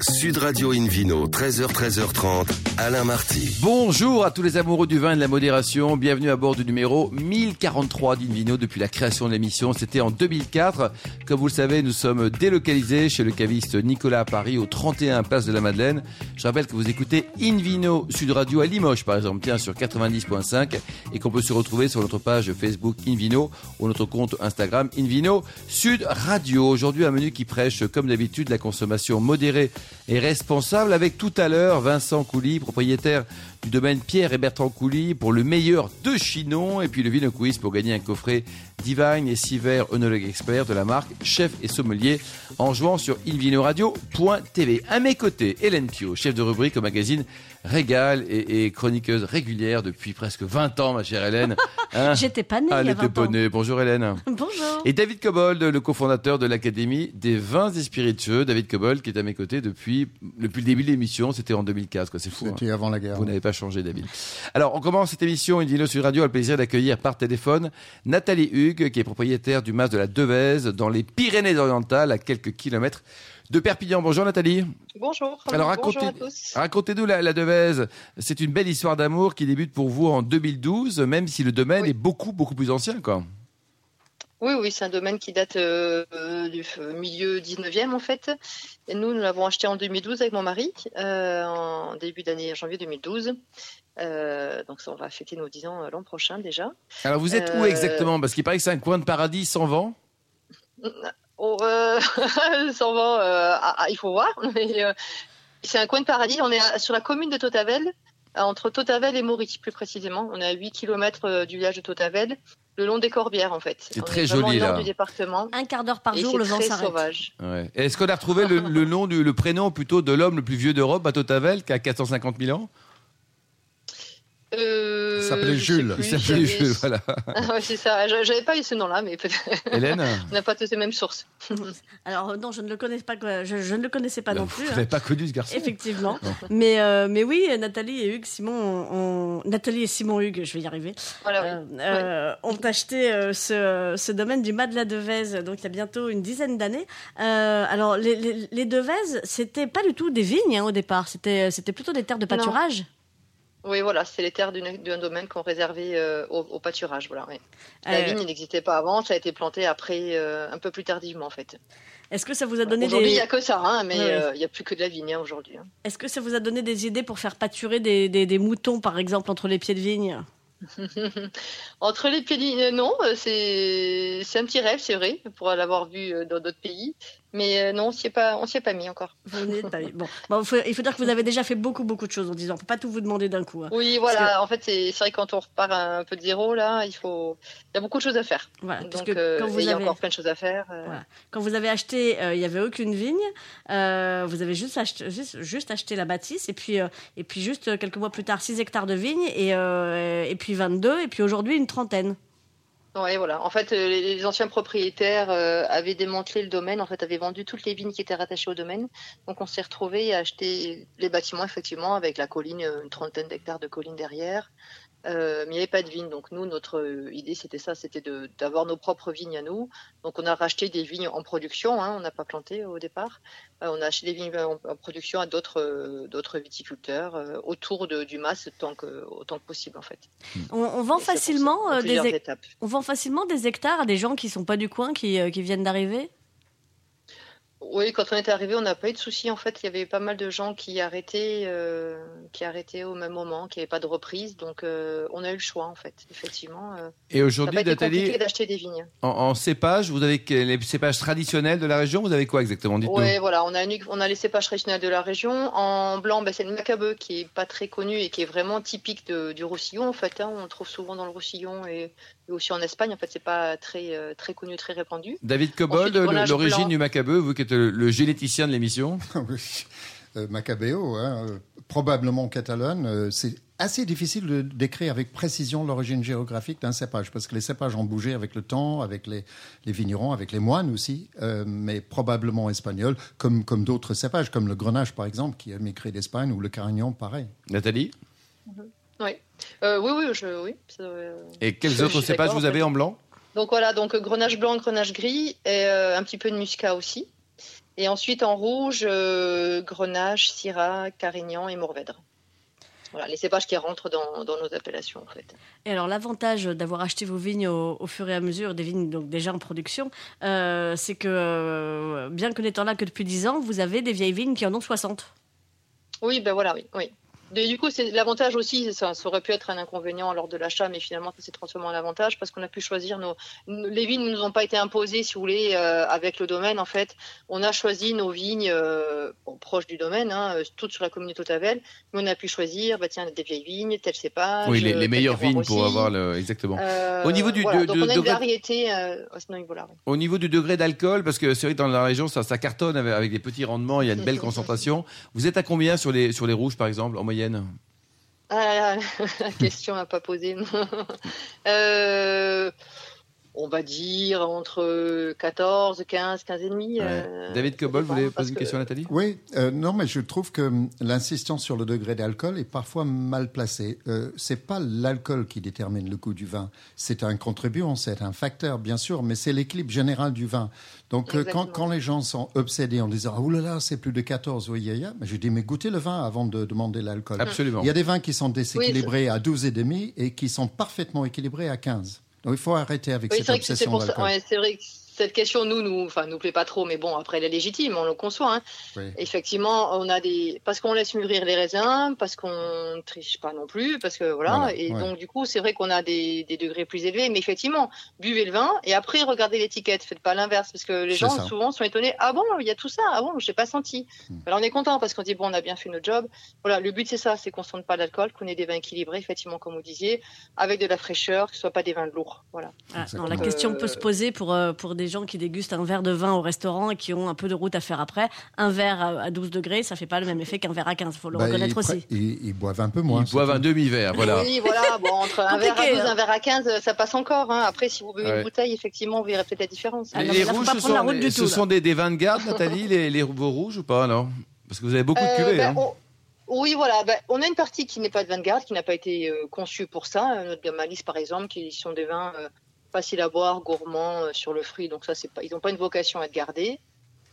Sud Radio Invino, 13h, 13h30, Alain Marty. Bonjour à tous les amoureux du vin et de la modération. Bienvenue à bord du numéro 1043 d'Invino depuis la création de l'émission. C'était en 2004. Comme vous le savez, nous sommes délocalisés chez le caviste Nicolas à Paris, au 31 Place de la Madeleine. Je rappelle que vous écoutez Invino Sud Radio à Limoges, par exemple, tiens, sur 90.5 et qu'on peut se retrouver sur notre page Facebook Invino ou notre compte Instagram Invino Sud Radio. Aujourd'hui, un menu qui prêche, comme d'habitude, la consommation modérée et responsable. Avec tout à l'heure Vincent Couly, propriétaire du domaine Pierre et Bertrand Couly pour le meilleur de Chinon et puis le Vino Quiz pour gagner un coffret Divine et Siver Onologue Expert de la marque Chef et Sommelier en jouant sur invinoradio.tv. À mes côtés, Hélène Pio, chef de rubrique au magazine Régal et, et chroniqueuse régulière depuis presque 20 ans, ma chère Hélène. Hein J'étais pas née ah, il y a 20 20 ans. née. Bonjour Hélène. Bonjour. Et David Cobold, le cofondateur de l'Académie des vins et spiritueux. David Cobold qui est à mes côtés depuis, depuis le début de l'émission. C'était en 2004, quoi. C'est fou. hein. C'était avant la guerre. Vous n'avez pas changé, David. Alors, on commence cette émission, une vidéo sur radio, a le plaisir d'accueillir par téléphone Nathalie Hugues, qui est propriétaire du mas de la Devèze, dans les Pyrénées-Orientales, à quelques kilomètres de Perpignan. Bonjour Nathalie. Bonjour. Alors, Bonjour racontez- à tous. Racontez-nous la, la Devèze. C'est une belle histoire d'amour qui débute pour vous en 2012, même si le domaine Oui. est beaucoup, beaucoup plus ancien, quoi. Oui, oui, c'est un domaine qui date euh, du milieu 19e en fait. Et nous, nous l'avons acheté en 2012 avec mon mari, euh, en début d'année janvier 2012. Euh, donc ça, on va fêter nos 10 ans l'an prochain déjà. Alors, vous êtes où exactement? Parce qu'il paraît que c'est un coin de paradis sans vent. Oh, sans vent, ah, ah, il faut voir. Mais c'est un coin de paradis. On est sur la commune de Totavel, entre Totavel et Maury plus précisément. On est à 8 km du village de Totavel, le long des Corbières en fait. C'est très joli, là. du département. Un quart d'heure par jour, le vent s'arrête. sauvage. Ouais. Est-ce qu'on a retrouvé le, le nom du le prénom plutôt de l'homme le plus vieux d'Europe, Bateau Tavel, qui a 450 000 ans? Euh, Il s'appelait Jules. plus, Il s'appelait Jules, voilà. Ah ouais, c'est ça. Je- J'avais pas eu ce nom-là, mais peut-être Hélène on n'a pas tous les mêmes sources. Alors non, je ne le connais pas, je, je ne le connaissais pas non plus. Vous hein. n'avez pas connu ce garçon Effectivement. mais, euh, mais oui, Nathalie et Hugues, Simon, ont- Nathalie et Simon Hugues, je vais y arriver, Voilà. euh, euh, ont acheté euh, ce, ce domaine du Mas de la Devèze, donc il y a bientôt une dizaine d'années. Euh, alors, les, les, les Devèzes, c'était pas du tout des vignes hein, au départ, c'était c'était plutôt des terres de pâturage. Oui, voilà, c'est les terres d'un domaine qu'on réservait euh, au, au pâturage. Voilà. La Euh, vigne n'existait pas avant, ça a été planté après, euh, un peu plus tardivement en fait. Est-ce que ça vous a donné Aujourd'hui, il des n'y a que ça, hein, mais il n'y a plus que de la vigne hein, aujourd'hui. hein. Est-ce que ça vous a donné des idées pour faire pâturer des, des, des moutons, par exemple, entre les pieds de vigne? Entre les pieds de vigne, non, c'est un petit rêve, c'est vrai, pour l'avoir vu dans d'autres pays. Mais euh, non, on s'y est pas, on s'y est pas mis encore. Vous n'y êtes pas mis. Bon, Bon, il faut- il faut dire que vous avez déjà fait beaucoup, beaucoup de choses en disant. On peut pas tout vous demander d'un coup. hein. Oui, voilà. En fait, c'est vrai que quand on repart un peu de zéro là, il faut, il y a beaucoup de choses à faire. Voilà, parce Donc, que euh, quand vous il y a avez, encore plein de choses à faire. euh, voilà. quand vous avez acheté, euh, il n'y avait aucune vigne. Euh, vous avez juste acheté, juste, juste acheté la bâtisse et puis, euh, et puis juste euh, quelques mois plus tard, 6 hectares de vignes et, euh, et puis 22 et puis aujourd'hui une trentaine. Ouais, voilà. En fait, euh, les, anciens propriétaires euh, avaient démantelé le domaine, en fait, avaient vendu toutes les vignes qui étaient rattachées au domaine. Donc, on s'est retrouvé à acheter les bâtiments, effectivement, avec la colline, euh, une trentaine d'hectares de colline derrière. Euh, mais il n'y avait pas de vignes. Donc, nous, notre euh, idée, c'était ça, c'était d'avoir nos propres vignes à nous. Donc, on a racheté des vignes en production, hein, on n'a pas planté au départ. Euh, on a acheté des vignes en, en production à d'autres viticulteurs autour de, du mas autant que, autant que possible, en fait. On, on vend facilement des, étapes. on vend facilement des hectares à des gens qui sont pas du coin, qui, qui viennent d'arriver? Oui, quand on est arrivé, on n'a pas eu de soucis. En fait, il y avait pas mal de gens qui arrêtaient, euh, qui arrêtaient au même moment, qui n'avaient pas de reprise. Donc, euh, on a eu le choix, en fait, effectivement. Euh, Et aujourd'hui, Nathalie, d'acheter des vignes. en, en cépage, vous avez les cépages traditionnels de la région Vous avez quoi exactement. Oui, voilà, on a, une- on a les cépages traditionnels de la région. En blanc, ben, c'est le macabeu qui est pas très connu et qui est vraiment typique de- du Roussillon, en fait. hein. On le trouve souvent dans le Roussillon et, aussi en Espagne. En fait, c'est pas très, euh, très connu, très répandu. David Cobold, l'origine du Macabeu, vous qui êtes le, le généticien de l'émission. Oui. Euh, Macabeo, hein, euh, probablement catalane. euh, c'est assez difficile de décrire avec précision l'origine géographique d'un cépage, parce que les cépages ont bougé avec le temps, avec les, les vignerons, avec les moines aussi, euh, mais probablement espagnol, comme, comme d'autres cépages, comme le grenache par exemple, qui a migré d'Espagne, ou le carignan, pareil. Nathalie? Oui, euh, oui, oui, je, oui. ça, euh, Et quels Je- autres je cépages vous avez en blanc? Donc voilà, donc euh, grenache blanc, grenache gris et euh, un petit peu de muscat aussi. Et ensuite en rouge, euh, Grenache, Syrah, Carignan et Mourvèdre. Voilà, les cépages qui rentrent dans, dans, nos appellations en fait. Et alors l'avantage d'avoir acheté vos vignes au, au, fur et à mesure, des vignes donc déjà en production, euh, c'est que bien que n'étant là que depuis 10 ans, vous avez des vieilles vignes qui en ont 60. Oui, ben voilà, oui. oui du coup, c'est l'avantage aussi, ça, ça, aurait pu être un inconvénient lors de l'achat, mais finalement, ça s'est transformé en avantage parce qu'on a pu choisir nos. Les vignes ne nous ont pas été imposées, si vous voulez, euh, avec le domaine. En fait, on a choisi nos vignes euh, bon, proches du domaine, hein, toutes sur la commune de Totavel, mais on a pu choisir, bah, tiens, des vieilles vignes, tel cépage. Oui, les, les meilleures vignes pour avoir le. Exactement. Euh, Au niveau du. Voilà, de, donc on a une variété euh, à ce niveau-là. Oui. Au niveau du degré d'alcool, parce que c'est vrai que dans la région, ça, ça cartonne avec, avec, des petits rendements, il y a une belle concentration. Vous êtes à combien sur les, sur les rouges, par exemple, en moyenne? Ah, la question n'a pas posé. euh, on va dire entre 14, 15, 15 et demi. Ouais. Euh, David Cobol, vous voulez poser une question à Nathalie? Oui, euh, non, mais je trouve que l'insistance sur le degré d'alcool est parfois mal placée. Euh, c'est pas l'alcool qui détermine le goût du vin. C'est un contribuant, c'est un facteur, bien sûr, mais c'est l'équilibre général du vin. Donc, quand, quand, les gens sont obsédés en disant Oh là là, c'est plus de 14, oui, ya, mais je dis Mais goûtez le vin avant de demander l'alcool. Absolument. Il y a des vins qui sont déséquilibrés oui, à 12,5 et qui sont parfaitement équilibrés à 15. Donc il faut arrêter avec oui, cette obsession c'est ouais, c'est vrai que cette question nous nous enfin nous plaît pas trop mais bon après elle est légitime on le conçoit hein. oui. effectivement on a des parce qu'on laisse mûrir les raisins parce qu'on triche pas non plus parce que voilà, voilà et ouais. donc du coup c'est vrai qu'on a des, des, degrés plus élevés mais effectivement buvez le vin et après regardez l'étiquette faites pas l'inverse parce que les gens ça. souvent sont étonnés ah bon il y a tout ça ah bon je n'ai pas senti hmm. alors on est content parce qu'on dit bon on a bien fait notre job voilà le but c'est ça c'est qu'on sente pas d'alcool qu'on ait des vins équilibrés effectivement comme vous disiez avec de la fraîcheur que ce soit pas des vins lourds voilà ah, non, la question euh... peut se poser pour euh, pour des gens qui dégustent un verre de vin au restaurant et qui ont un peu de route à faire après. Un verre à 12 degrés, ça fait pas le même effet qu'un verre à 15. Il faut le bah, reconnaître ils aussi. Ils, ils, boivent un peu moins. Ils boivent un demi-verre, voilà. Oui, voilà. Bon, entre un verre à 12 et un verre à 15, ça passe encore. Hein. Après, si vous buvez ouais. une bouteille, effectivement, vous verrez peut-être la différence. Ah, non, les rouges, ce sont, les, ce tout, sont des, des, vins de garde, Nathalie, les, les vos rouges ou pas, non Parce que vous avez beaucoup de cuvées. Euh, hein. on... Oui, voilà. Ben, on a une partie qui n'est pas de garde, qui n'a pas été euh, conçue pour ça. Notre gamme Alice, par exemple, qui sont des vins euh, facile à boire, gourmand euh, sur le fruit. Donc ça, c'est pas, ils n'ont pas une vocation à être gardés.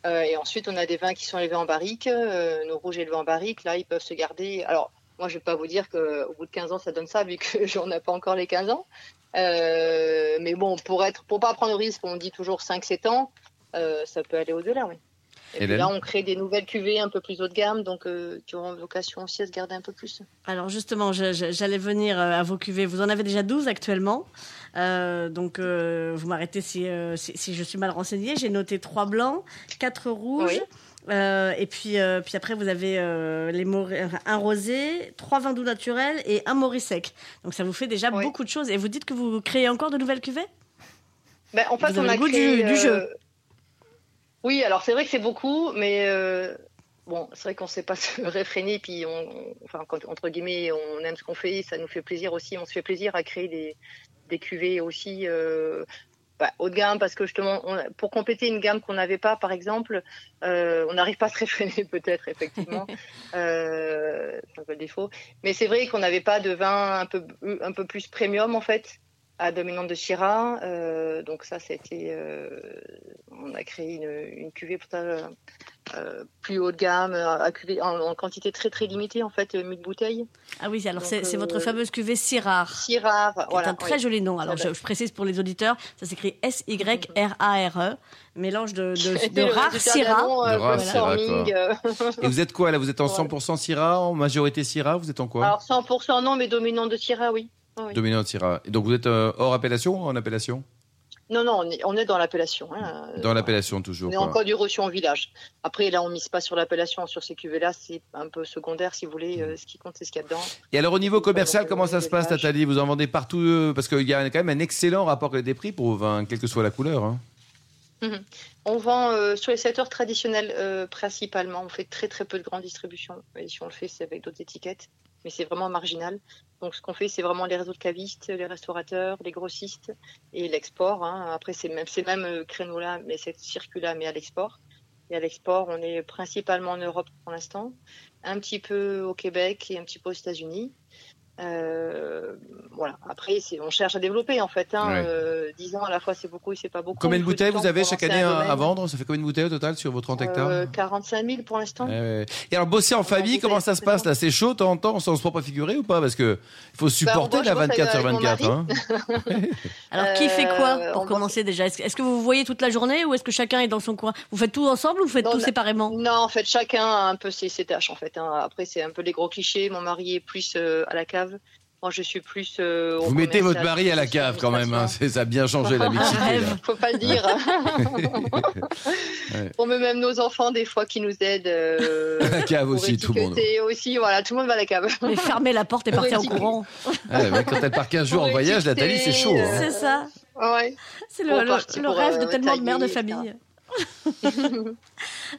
Euh, et ensuite, on a des vins qui sont élevés en barrique. Euh, nos rouges élevés en barrique, là, ils peuvent se garder. Alors, moi, je vais pas vous dire qu'au bout de 15 ans, ça donne ça, vu que j'en ai pas encore les 15 ans. Mais bon, pour être, pour pas prendre le risque, on dit toujours 5-7 ans, ça peut aller au-delà, oui. Et puis là, on crée des nouvelles cuvées un peu plus haut de gamme, donc euh, qui auront vocation aussi à se garder un peu plus. Alors justement, j'allais venir à vos cuvées. Vous en avez déjà 12 actuellement. Euh, donc euh, vous m'arrêtez si, euh, si, si, je suis mal renseignée. J'ai noté trois blancs, quatre rouges. Oui. Euh, et puis, euh, puis après, vous avez euh, les un rosé, trois vins doux naturels et un mori sec. Donc ça vous fait déjà oui. beaucoup de choses. Et vous dites que vous créez encore de nouvelles cuvées ben, En fait, vous on a le goût créé, du, du jeu. Oui, alors c'est vrai que c'est beaucoup, mais euh, bon, c'est vrai qu'on ne sait pas se réfréner, puis on, enfin, quand, entre guillemets, on aime ce qu'on fait, ça nous fait plaisir aussi, on se fait plaisir à créer des, des cuvées aussi euh, bah, haut de gamme, parce que justement, on, pour compléter une gamme qu'on n'avait pas, par exemple, euh, on n'arrive pas à se réfréner peut-être, effectivement, c'est un peu le défaut, mais c'est vrai qu'on n'avait pas de vin un peu, un peu plus premium, en fait, à dominante de Syrah. Euh, donc ça, c'était, euh, on a créé une, une cuvée pour ça, euh, plus haut de gamme, à cuvée, en, en, quantité très très limitée en fait, 1000 bouteilles. Ah oui, alors c'est votre fameuse cuvée Syrah. Syrah, voilà. C'est un très oui. joli nom. Alors je, je, précise pour les auditeurs, ça s'écrit S Y R A R E, mélange de de, de rare Syrah. Euh, de rare Syrah. Et vous êtes quoi là? Vous êtes en 100% Syrah, en majorité Syrah? Vous êtes en quoi? Alors 100% non, mais dominant de Syrah, oui. Oui. Dominant Syrah. Et donc vous êtes euh, hors appellation ou en appellation? Non, non, on est, on est dans l'appellation. Hein. Dans l'appellation toujours. On est quoi. encore du reçu en village. Après, là, on mise pas sur l'appellation, sur ces cuvées-là, c'est un peu secondaire, si vous voulez. Euh, ce qui compte, c'est ce qu'il y a dedans. Et alors, au niveau commercial, comment ça se passe, Nathalie? Vous en vendez partout euh, Parce qu'il y a quand même un excellent rapport des prix pour vos vins, quelle que soit la couleur. Hein. Mmh. On vend euh, sur les secteurs traditionnels euh, principalement. On fait très très peu de grandes distributions. Et si on le fait, c'est avec d'autres étiquettes, mais c'est vraiment marginal. Donc ce qu'on fait, c'est vraiment les réseaux de cavistes, les restaurateurs, les grossistes et l'export. Hein. Après, c'est même ces mêmes euh, créneaux-là, mais cette circuit-là, mais à l'export. Et à l'export, on est principalement en Europe pour l'instant, un petit peu au Québec et un petit peu aux États-Unis. Euh, voilà. Après, c'est- on cherche à développer en fait. Hein. Ouais. Euh, 10 ans à la fois, c'est beaucoup et c'est pas beaucoup. Combien de bouteilles vous avez pour chaque année à, vendre? Ça fait combien de bouteilles au total sur vos 30 hectares? Euh, 45 000 pour l'instant. Ouais, ouais. Et alors bosser en famille, en comment ça se passe là? C'est chaud, de temps en temps, on s'en se prend pas figuré ou pas? Parce que il faut supporter bosse, la je bosse 24 sur avec mon 24. Hein. Alors, qui fait quoi Euh, pour on commencer déjà? Est-ce que- est-ce que vous vous voyez toute la journée ou est-ce que chacun est dans son coin? Vous faites tout ensemble ou vous faites Non, tout séparément? Non, en fait, chacun a un peu ses, ses tâches en fait. hein. Après, c'est un peu les gros clichés. Mon mari est plus euh, à la cave. Moi, je suis plus. euh, Vous mettez votre mari à la cave quand même. Hein. Ça a bien changé la mixité. rêve. là. Faut pas le dire. Ouais. On met même nos enfants des fois qui nous aident. Euh, À la cave aussi, tout le monde. aussi, voilà, tout le monde va à la cave. Mais fermer la porte et partir en courant. Ouais, mais quand elle part 15 jours en voyage, Nathalie, c'est chaud. hein. C'est ça. Ouais. C'est le, le- le rêve de euh, tellement de mères de famille.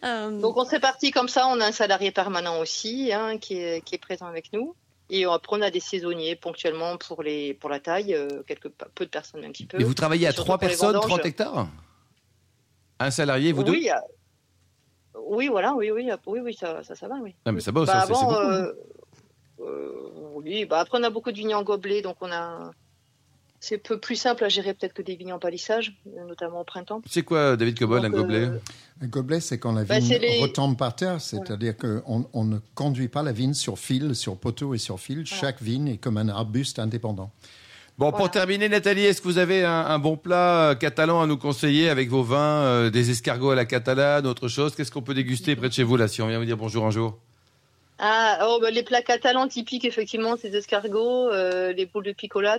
Euh, Donc on s'est parti comme ça. On a un salarié permanent aussi hein, qui, est, qui est présent avec nous. Et après on a des saisonniers ponctuellement pour les pour la taille, euh, quelques peu de personnes un petit peu. Et vous travaillez à Surtout 3 pour les personnes, vendanges. 30 hectares? Un salarié, vous deux? Oui, oui, voilà, oui, oui, oui, oui, ça, ça, ça va, oui. Non, mais ça bosse, Bah, c'est euh, euh, oui, bah après on a beaucoup de vignes en gobelet, donc on a. C'est peu plus simple à gérer peut-être que des vignes en palissage, notamment au printemps. C'est quoi, David Cobol, un gobelet euh, Un gobelet, c'est quand la Bah, vigne les- retombe par terre, c'est-à-dire qu'on on ne conduit pas la vigne sur fil, sur poteau et sur fil. Chaque vigne est comme un arbuste indépendant. Bon, pour Voilà. terminer, Nathalie, est-ce que vous avez un, un bon plat euh, catalan à nous conseiller avec vos vins, euh, des escargots à la catalane, autre chose? Qu'est-ce qu'on peut déguster près de chez vous, là, si on vient vous dire bonjour un jour? Ah, oh, bah, les plats catalans typiques, effectivement, c'est des escargots, euh, les boules de picolats.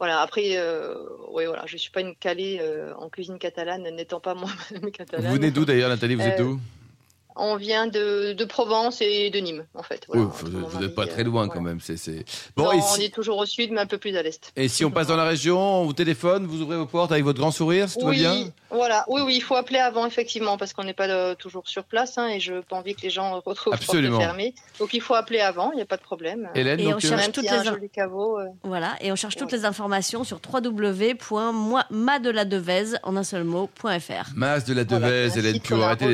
Voilà, après, euh, ouais, voilà, je suis pas une calée euh, en cuisine catalane, n'étant pas moi-même catalane. Vous venez d'où, d'ailleurs, Nathalie? Vous êtes Euh, d'où? On vient de, de Provence et de Nîmes, en fait. Voilà, Oui, vous n'êtes pas très euh, loin, voilà. quand même. C'est. Non, on si, est toujours au sud, mais un peu plus à l'est. et si on passe dans la région, on vous téléphone, vous ouvrez vos portes avec votre grand sourire, si tout va Oui, bien voilà. Oui, oui, il faut appeler avant, effectivement, parce qu'on n'est pas euh, toujours sur place, hein, et je n'ai pas envie que les gens retrouvent Absolument. porte fermée. Donc il faut appeler avant, il n'y a pas de problème. Hélène, Et donc, on euh, cherche Même toutes les in- joli caveau. euh, Voilà, et on cherche toutes Voilà. les informations sur www.madeladevèze en un seul mot.fr. Masse de la Voilà, Devèze, un Hélène site Pio, qu'on a arrêtez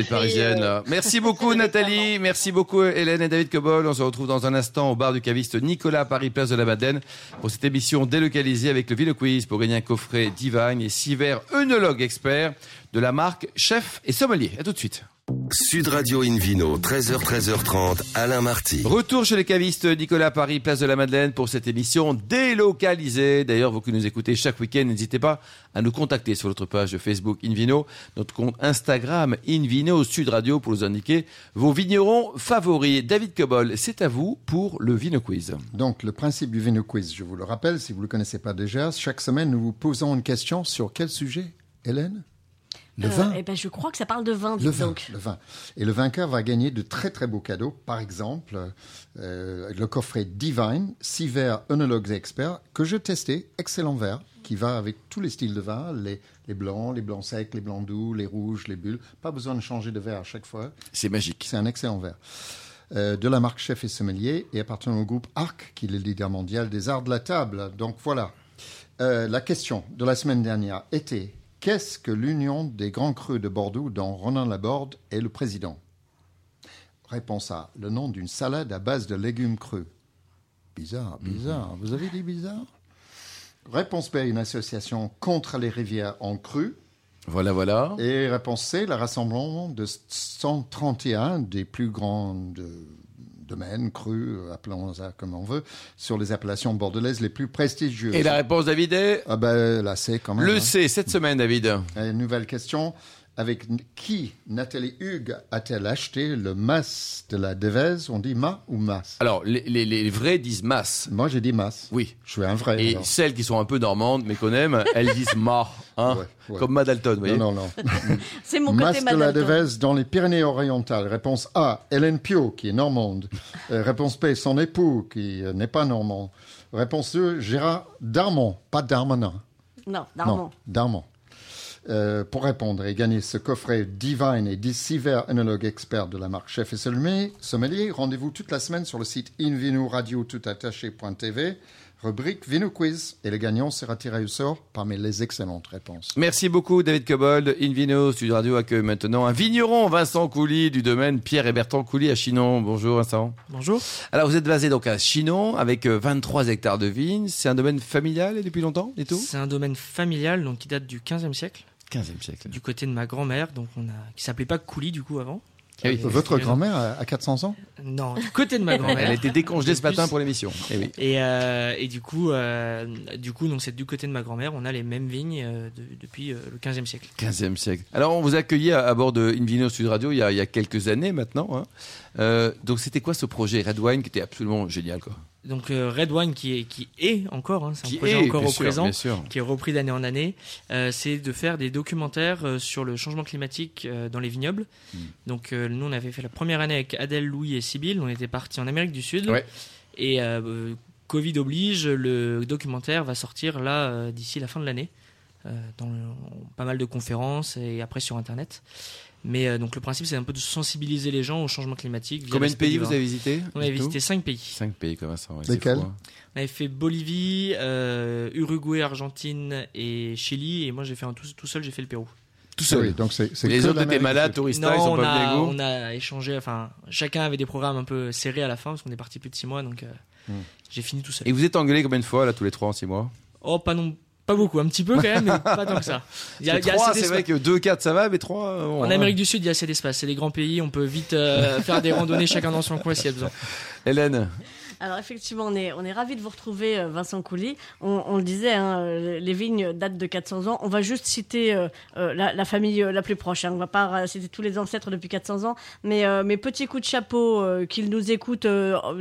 Merci beaucoup Nathalie, merci beaucoup Hélène et David Cobol. On se retrouve dans un instant au bar du caviste Nicolas à Paris, place de la Madeleine, pour cette émission délocalisée avec le Ville Quiz pour gagner un coffret Divine et six verres œnologue expert de la marque Chef et Sommelier. À tout de suite. Sud Radio Invino, 13h, 13h30, Alain Marty. Retour chez les cavistes Nicolas Paris, place de la Madeleine pour cette émission délocalisée. D'ailleurs, vous qui nous écoutez chaque week-end, n'hésitez pas à nous contacter sur notre page Facebook Invino, notre compte Instagram Invino Sud Radio pour nous indiquer vos vignerons favoris. David Cobol, c'est à vous pour le Vino Quiz. Donc, le principe du Vino Quiz, je vous le rappelle, si vous ne le connaissez pas déjà, chaque semaine, nous vous posons une question sur quel sujet, Hélène? Le Euh, vin eh ben, je crois que ça parle de vin, Le vin, donc. le vin. Et le vainqueur va gagner de très très beaux cadeaux. Par exemple, euh, le coffret Divine, 6 verres œnologues experts, que je testais, excellent verre, qui va avec tous les styles de vin, les, les blancs, les blancs secs, les blancs doux, les rouges, les bulles. Pas besoin de changer de verre à chaque fois. C'est magique. C'est un excellent verre. Euh, de la marque Chef et Sommelier et appartenant au groupe ARC, qui est le leader mondial des arts de la table. Donc voilà. Euh, la question de la semaine dernière était qu'est-ce que l'Union des grands crus de Bordeaux, dont Ronan Laborde est le président? Réponse A le nom d'une salade à base de légumes crus. Bizarre, bizarre. Vous avez dit bizarre? Réponse B une association contre les rivières en cru. Voilà, voilà. Et réponse C, le rassemblement de 131 des plus grands de- domaines, crus, appelons ça comme on veut, sur les appellations bordelaises les plus prestigieuses. Et la réponse, David, est Ah ben là, c'est quand même. le hein. C cette semaine, David. Et Une nouvelle question. Avec qui Nathalie Hugues a-t-elle acheté le mas de la Devèze? On dit ma ou mas? Alors, les, les- les vrais disent masse. Moi, j'ai dit mas. Oui. Je suis un vrai. Et alors. celles qui sont un peu normandes, mais qu'on aime, elles disent ma. Hein, Ouais, ouais. Comme Madalton, vous voyez. Non, non, non. C'est mon Mas côté de la. Devèze dans les Pyrénées-Orientales. Réponse A, Hélène Pio, qui est normande. Euh, réponse B, son époux, qui euh, n'est pas normand. Réponse 2, Gérard Darmon, pas Darmanin. Non, Darmon. Non, Darmon. Euh, pour répondre et gagner ce coffret Divine et 10 six verres œnologue expert de la marque Chef et Sommelier, sommelier rendez-vous toute la semaine sur le site invinoradio toutattaché.tv rubrique Vino Quiz. Et le gagnant sera tiré au sort parmi les excellentes réponses. Merci beaucoup David Cobold. Invino Studio Radio accueille maintenant un vigneron, Vincent Couly, du domaine Pierre et Bertrand Couly à Chinon. Bonjour Vincent. Bonjour. Alors vous êtes basé donc à Chinon avec euh, 23 hectares de vignes. C'est un domaine familial et depuis longtemps et tout? C'est un domaine familial donc qui date du 15e siècle, 15e siècle. du côté de ma grand-mère, donc on a qui s'appelait pas Coulis du coup avant. Ah oui. Euh, Votre grand-mère a a 400 ans Non, du côté de ma Elle a grand-mère. été décongelée ce matin pour l'émission. Eh oui. Et, euh, et du coup, euh, du coup, donc c'est du côté de ma grand-mère, on a les mêmes vignes euh, de- depuis euh, le 15e siècle. 15e siècle. Alors, on vous a accueilli à, à bord de Invino Sud Radio il y a, il y a quelques années maintenant. hein. Euh, donc, c'était quoi ce projet Red Wine qui était absolument génial quoi? Donc euh, Red Wine qui est, qui est encore, hein, c'est un Qui projet est, encore au sûr, présent, qui est repris d'année en année, euh, c'est de faire des documentaires euh, sur le changement climatique euh, dans les vignobles. Mm. Donc euh, nous on avait fait la première année avec Adèle, Louis et Sybille, on était partis en Amérique du Sud. Ouais. Et Covid oblige, le documentaire va sortir là d'ici la fin de l'année, dans le- en pas mal de conférences et après sur Internet. Mais euh, donc le principe c'est un peu de sensibiliser les gens au changement climatique. Combien de pays vous avez visité On avait visité cinq pays. 5 pays comme ça. Lesquels hein. On avait fait Bolivie, euh, Uruguay, Argentine et Chili. Et moi, j'ai fait un tout, tout seul, j'ai fait le Pérou. Tout Ah seul. oui, donc c'est, Les autres étaient malades, Sud. touristas, ils non, sont on pas a, on a échangé. Enfin, chacun avait des programmes un peu serrés à la fin parce qu'on est parti plus de six mois. Donc, euh, Hmm. j'ai fini tout seul. Et vous êtes engueulé combien de fois, là, tous les trois en 6 mois? Oh, pas non, pas beaucoup, un petit peu quand même, mais pas tant que ça. Il y a, C'est il y a trois, assez c'est vrai que 2, 4, ça va, mais 3. En Amérique du Sud, il y a assez d'espace. C'est des grands pays, on peut vite euh, faire des randonnées chacun dans son coin s'il y a besoin. Hélène, Alors effectivement, on est, on est ravis de vous retrouver, euh, Vincent Couly. On, on le disait, hein, les vignes datent de 400 ans. On va juste citer euh, euh, la, la famille la plus proche. Hein. On va pas citer tous les ancêtres depuis 400 ans, mais euh, mes petits coups de chapeau euh, qu'ils nous écoutent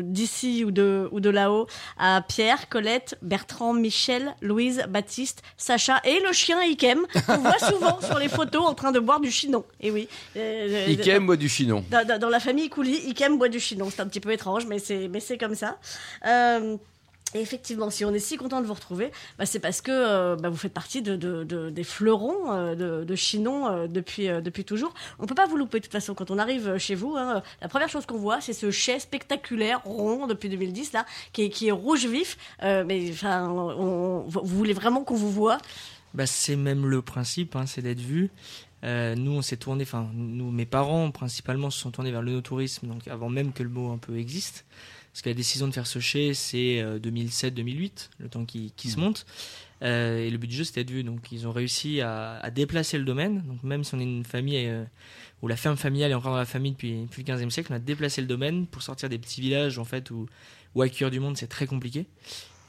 d'ici ou de, ou de là-haut à Pierre, Colette, Bertrand, Michel, Louise, Baptiste, Sacha et le chien Ikem qu'on voit souvent sur les photos en train de boire du chinon. Et oui. Euh, Ikem boit du chinon. dans, dans- dans la famille Coulis, Ikem boit du chinon. C'est un petit peu étrange, mais c'est comme ça. Euh, et effectivement, si on est si content de vous retrouver, bah, c'est parce que euh, bah, vous faites partie de, de- de- des fleurons euh, de, Chinon depuis, toujours. On peut pas vous louper de toute façon quand on arrive chez vous. hein, la première chose qu'on voit, c'est ce chai spectaculaire rond depuis 2010 là, qui est, rouge vif. Mais enfin, vous voulez vraiment qu'on vous voit? Bah, c'est même le principe, hein, c'est d'être vu. Nous, on s'est tourné, enfin, mes parents principalement se sont tournés vers le no-tourisme, donc avant même que le mot un peu existe. Parce que la décision de faire ce chai, c'est euh, 2007-2008, le temps qui, qui se monte. Euh, et le but du jeu, c'était d'être vu. Donc, ils ont réussi à, à déplacer le domaine. Donc, même si on est une famille euh, où la ferme familiale est encore dans la famille depuis, depuis le 15e siècle, on a déplacé le domaine pour sortir des petits villages, en fait, où, où accueillir du monde, c'est très compliqué.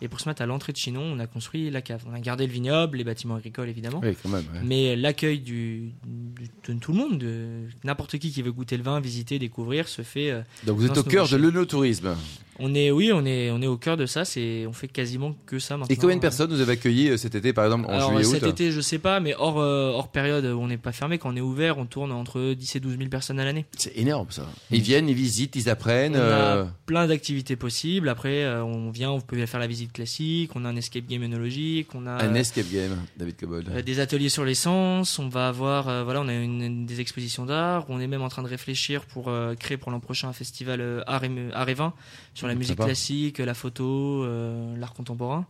Et pour se mettre à l'entrée de Chinon, on a construit la cave. On a gardé le vignoble, les bâtiments agricoles évidemment. Oui, quand même. ouais. Mais l'accueil du, du- de tout le monde, de n'importe qui qui veut goûter le vin, visiter, découvrir, se fait. euh, Donc vous êtes au cœur de l'œnotourisme. On est, oui, on est, on est au cœur de ça. C'est, on fait quasiment que ça maintenant. Et combien de personnes vous avez accueilli euh, cet été, par exemple, en Alors juillet cet août été, je sais pas, mais hors, euh, hors période où on n'est pas fermé, quand on est ouvert, on tourne entre 10 et 12 000 personnes à l'année. C'est énorme ça. Ils viennent, ils visitent, ils apprennent. On a euh, plein d'activités possibles. Après, euh, on vient, vous pouvez faire la visite classique. On a un escape game œnologique. On a Un escape game, David Cobold. Des ateliers sur l'essence, on va avoir, voilà, on a une, une- des expositions d'art, on est même en train de réfléchir pour créer pour l'an prochain un festival art, et, art et vin sur la musique classique, la photo, euh, l'art contemporain.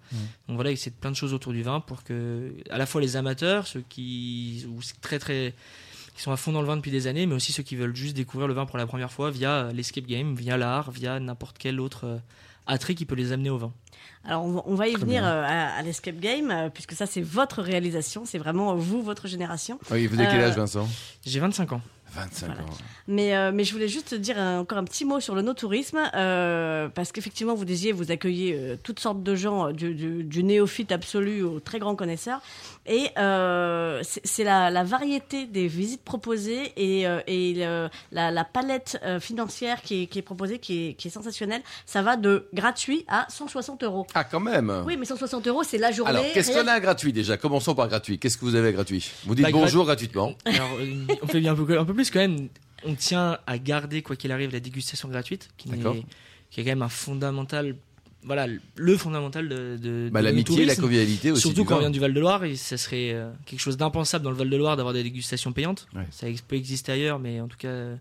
Donc voilà, c'est plein de choses autour du vin pour que, à la fois les amateurs, ceux qui, ou très très, qui sont à fond dans le vin depuis des années, mais aussi ceux qui veulent juste découvrir le vin pour la première fois via l'escape game, via l'art, via n'importe quel autre euh, attrait qui peut les amener au vin. Alors on va, y Très venir euh, à, à l'escape game euh, puisque ça c'est votre réalisation, c'est vraiment vous votre génération. Oui, vous avez quel âge, Vincent? J'ai 25 ans. 25 Voilà. ans. Mais, euh, mais je voulais juste dire un- encore un petit mot sur le no-tourisme, euh, parce qu'effectivement, vous disiez, vous accueillez euh, toutes sortes de gens, du, du- du néophyte absolu au très grand connaisseur. Et euh, c'est la, la variété des visites proposées et, euh, et le- la, la palette euh, financière qui est, qui est proposée, qui est, qui est sensationnelle. Ça va de gratuit à 160 euros. Ah, quand même Oui, mais 160 euros, c'est la journée. Alors, qu'est-ce qu'on a à gratuit déjà? Commençons par gratuit. Qu'est-ce que vous avez à gratuit? Vous dites Bah, bonjour gratuitement. Alors, euh, on fait bien un peu, un peu plus quand même. On tient à garder, quoi qu'il arrive, la dégustation gratuite, qui, est quand même un fondamental, voilà, le fondamental de, de, Bah, de L'amitié, la convivialité aussi. Surtout quand on vient du Val-de-Loire, et ça serait euh, quelque chose d'impensable dans le Val-de-Loire d'avoir des dégustations payantes. Ouais. Ça peut exister ailleurs, mais en tout cas,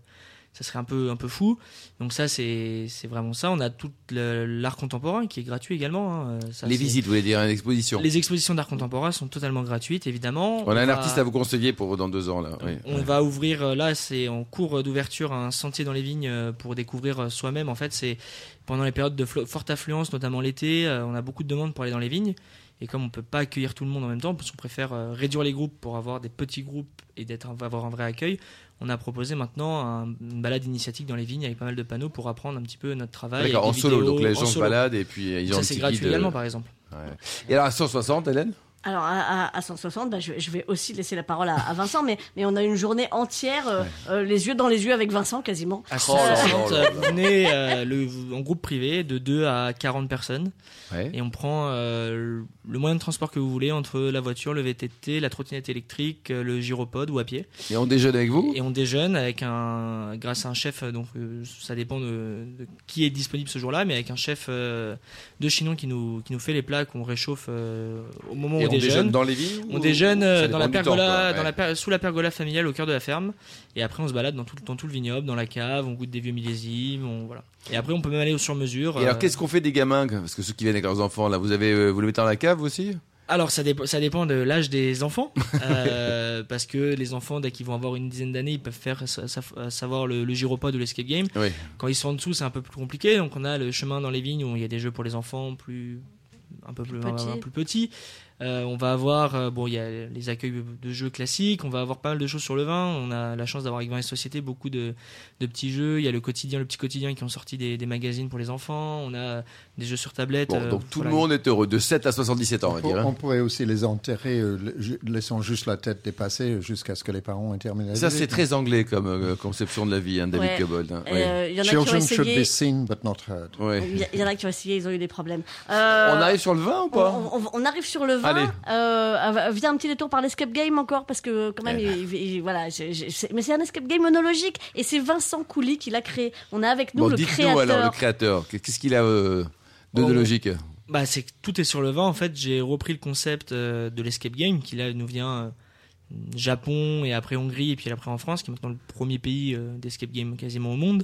ça serait un peu un peu fou. Donc ça c'est vraiment ça. On a tout l'art contemporain qui est gratuit également. hein. Ça, Les visites, vous voulez dire, une exposition. Les expositions d'art contemporain sont totalement gratuites évidemment. On a un va- artiste à vous conseiller pour dans deux ans, là. oui. on va ouvrir euh, là, c'est en cours d'ouverture un sentier dans les vignes euh, pour découvrir euh, soi-même. En fait, c'est pendant les périodes de forte affluence, notamment l'été, euh, on a beaucoup de demandes pour aller dans les vignes. Et comme on peut pas accueillir tout le monde en même temps, parce qu'on préfère euh, réduire les groupes pour avoir des petits groupes et d'être avoir un vrai accueil, on a proposé maintenant un- une balade initiatique dans les vignes avec pas mal de panneaux pour apprendre un petit peu notre travail. D'accord, en solo. Donc les en gens se baladent et puis euh, ils ont Ça c'est gratuit guide, euh, également par exemple. ouais. Et alors à 160, Hélène? Alors à, à- à 160, bah, je, vais- je vais aussi laisser la parole à, à Vincent, mais, mais on a une journée entière, euh, euh, les yeux dans les yeux avec Vincent quasiment. À Oh là là 160, là là. vous venez euh, le- en groupe privé de 2 à 40 personnes. Ouais. Et on prend euh, le moyen de transport que vous voulez entre la voiture, le VTT, la trottinette électrique, le gyropode ou à pied. Et on déjeune avec vous? Et on déjeune avec un, grâce à un chef, donc euh, ça dépend de, de qui est disponible ce jour-là, mais avec un chef euh, de Chinon qui nous, qui nous fait les plats qu'on réchauffe euh, au moment où Et on, on déjeune dans les vignes On déjeune euh, dans la temps, pergola, quoi, dans ouais. la per- sous la pergola familiale au cœur de la ferme. Et après, on se balade dans tout, dans tout le vignoble, dans la cave, on goûte des vieux millésimes, on, voilà. Et après, on peut même aller au sur-mesure. Et alors euh, qu'est-ce qu'on fait des gamins Parce que ceux qui viennent avec leurs enfants, là, vous avez, euh, vous les mettez dans la cave aussi? Alors ça, dépend ça dépend de l'âge des enfants, euh, parce que les enfants dès qu'ils vont avoir une dizaine d'années, ils peuvent faire sa- sa- savoir le, le gyropode ou l'escape game. Oui. Quand ils sont en dessous, c'est un peu plus compliqué. Donc on a le chemin dans les vignes où il y a des jeux pour les enfants plus un peu plus, Plus petits. un peu plus petits. Euh, on va avoir euh, bon il y a les accueils de jeux classiques, on va avoir pas mal de choses sur le vin. On a la chance d'avoir avec Vin et Société beaucoup de, de petits jeux. Il y a le quotidien, le petit quotidien qui ont sorti des, des magazines pour les enfants. On a des jeux sur tablette. Bon, euh, donc tout voilà. le monde est heureux, de 7 à 77 ans, on va dire. hein. on pourrait aussi les enterrer, euh, laissant juste la tête dépassée jusqu'à ce que les parents aient terminé. la Ça, c'est très anglais comme euh, conception de la vie, hein, David Ouais. Cobold. hein. Il y en a qui ont Children should essayé. be seen but not heard. Ouais. Il y, en a qui ont essayé, ils ont eu des problèmes. Euh, On arrive sur le vin ou on, pas on- on arrive sur le vin. Allez. Euh, euh, vient un petit détour par l'escape game encore parce que quand même, Eh il- il- il- voilà. mais c'est un escape game monologique et c'est Vincent Couly qui l'a créé. On a avec nous Bon, le dites-nous créateur. alors, le créateur, qu'est-ce qu'il a euh, de, de logique Bah, c'est que tout est sur le vin. En fait, j'ai repris le concept euh, de l'escape game qui là nous vient euh, Japon et après Hongrie et puis après en France, qui est maintenant le premier pays euh, d'escape game quasiment au monde.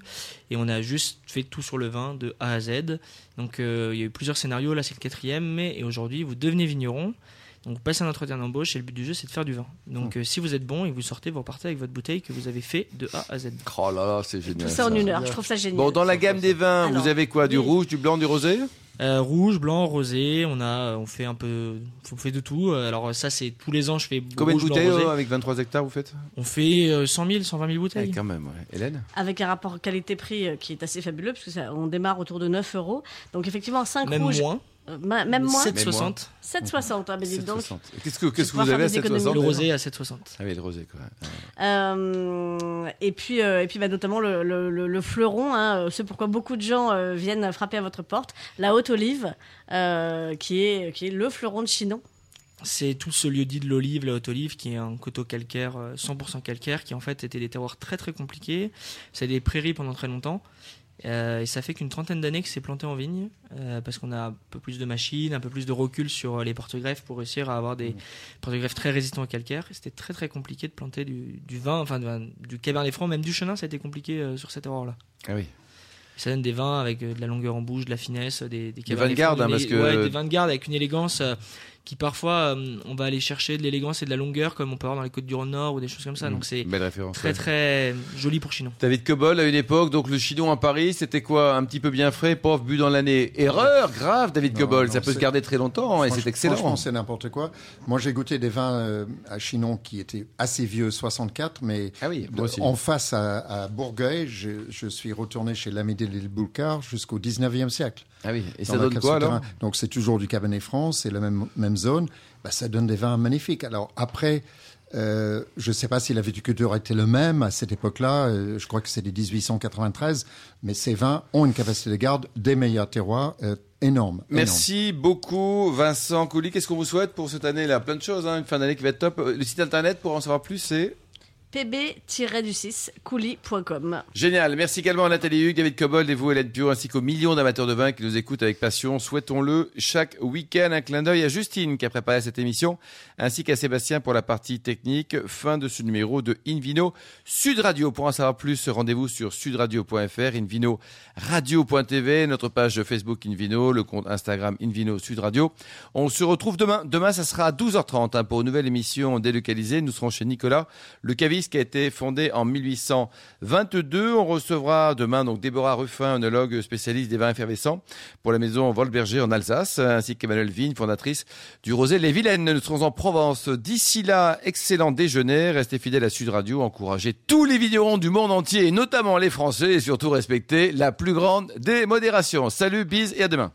Et on a juste fait tout sur le vin de A à Z. Donc euh, il y a eu plusieurs scénarios. Là, c'est le quatrième. Mais et aujourd'hui, vous devenez vigneron. Donc vous passez un entretien d'embauche et le but du jeu, c'est de faire du vin. Donc euh, si vous êtes bon et que vous sortez, vous repartez avec votre bouteille que vous avez fait de A à Z. Oh là là, c'est génial. Tout ça en une heure. Je trouve ça génial. Bon, dans la gamme des vins, Alors, vous avez quoi? Du oui. rouge, du blanc, du rosé? Euh, rouge, blanc, rosé, on a, on fait un peu, on fait de tout. Alors ça, c'est tous les ans, je fais Combien de rouge, blanc, bouteilles rosé. euh, avec 23 hectares vous faites On fait euh, 100 000, 120 000 Eh, bouteilles. Quand même, ouais. Hélène Avec un rapport qualité-prix euh, qui est assez fabuleux parce que ça, on démarre autour de 9 euros. Donc effectivement, 5 Même rouges. moins. Euh, ma- même moins. 7,60. 7,60. Ah, mais dites donc. 7,60. Qu'est-ce que, qu'est-ce que vous avez à faire des 7,60 économies. Le rosé à 7,60. Ah oui, le rosé, quoi. Euh, et puis, euh, et puis bah, notamment le, le, le- le fleuron, hein, ce pourquoi beaucoup de gens euh, viennent frapper à votre porte, la haute olive, euh, qui, est, qui est le fleuron de Chinon. C'est tout ce lieu dit de l'olive, la haute olive, qui est un coteau calcaire, euh, 100% calcaire, qui en fait était des terroirs très très compliqués. C'est des prairies pendant très longtemps. Euh, et ça fait qu'une trentaine d'années que c'est planté en vigne, euh, parce qu'on a un peu plus de machines, un peu plus de recul sur les porte-greffes pour réussir à avoir des porte-greffes très résistants au calcaire. C'était très très compliqué de planter du, du vin, enfin du, du cabernet franc, même du chenin, ça a été compliqué euh, sur cette terroir-là. Ah oui. Ça donne des vins avec de la longueur en bouche, de la finesse, des, des vins de garde, francs, hein, parce que- ouais, des vins de garde avec une élégance qui parfois euh, on va aller chercher de l'élégance et de la longueur comme on peut avoir dans les côtes du Rhône Nord ou des choses comme ça. Donc c'est très ouais. très joli pour Chinon. David Cobol, à une époque, donc le Chinon à Paris, c'était quoi? Un petit peu bien frais, pauvre, bu dans l'année. Erreur grave, David Cobol. ça peut se garder très longtemps et Franch- c'est excellent. Franchement, c'est n'importe quoi. Moi, j'ai goûté des vins euh, à Chinon qui étaient assez vieux, 64, mais Ah oui, de- moi aussi. en face à, à Bourgueil, je, je suis retourné chez l'Amédée de Boulcar jusqu'au 19e siècle. Ah oui, et ça donne quoi alors. Donc, c'est toujours du Cabernet Franc, c'est la même, même zone. Bah, ça donne des vins magnifiques. Alors, après, euh, je ne sais pas si la viticulture était le même à cette époque-là. euh, je crois que c'est des 1893. Mais ces vins ont une capacité de garde des meilleurs terroirs euh, énorme. Merci beaucoup, Vincent Couly. Qu'est-ce qu'on vous souhaite pour cette année-là? Plein de choses, hein, une fin d'année qui va être top. Euh, Le site internet pour en savoir plus, c'est pb-du6 coulis.com. Génial. Merci également à Nathalie Hugues, David Cobold et vous, Hélène Pio, ainsi qu'aux millions d'amateurs de vin qui nous écoutent avec passion. Souhaitons-le chaque week-end. Un clin d'œil à Justine qui a préparé cette émission, ainsi qu'à Sébastien pour la partie technique. Fin de ce numéro de Invino Sud Radio. Pour en savoir plus, rendez-vous sur sudradio.fr, Invino radio.tv, notre page Facebook Invino, le compte Instagram Invino Sud Radio. On se retrouve demain. Demain, ça sera à 12h30 hein, pour une nouvelle émission délocalisée. Nous serons chez Nicolas, le caviste qui a été fondé en 1822. On recevra demain donc Déborah Ruffin, œnologue spécialiste des vins effervescents pour la maison Volberger en Alsace, ainsi qu'Emmanuel Vigne, fondatrice du Rosé Les Vilaines. Nous serons en Provence. D'ici là, excellent déjeuner. Restez fidèles à Sud Radio. Encouragez tous les vignerons du monde entier, et notamment les Français, et surtout respectez la plus grande des modérations. Salut, bise et à demain.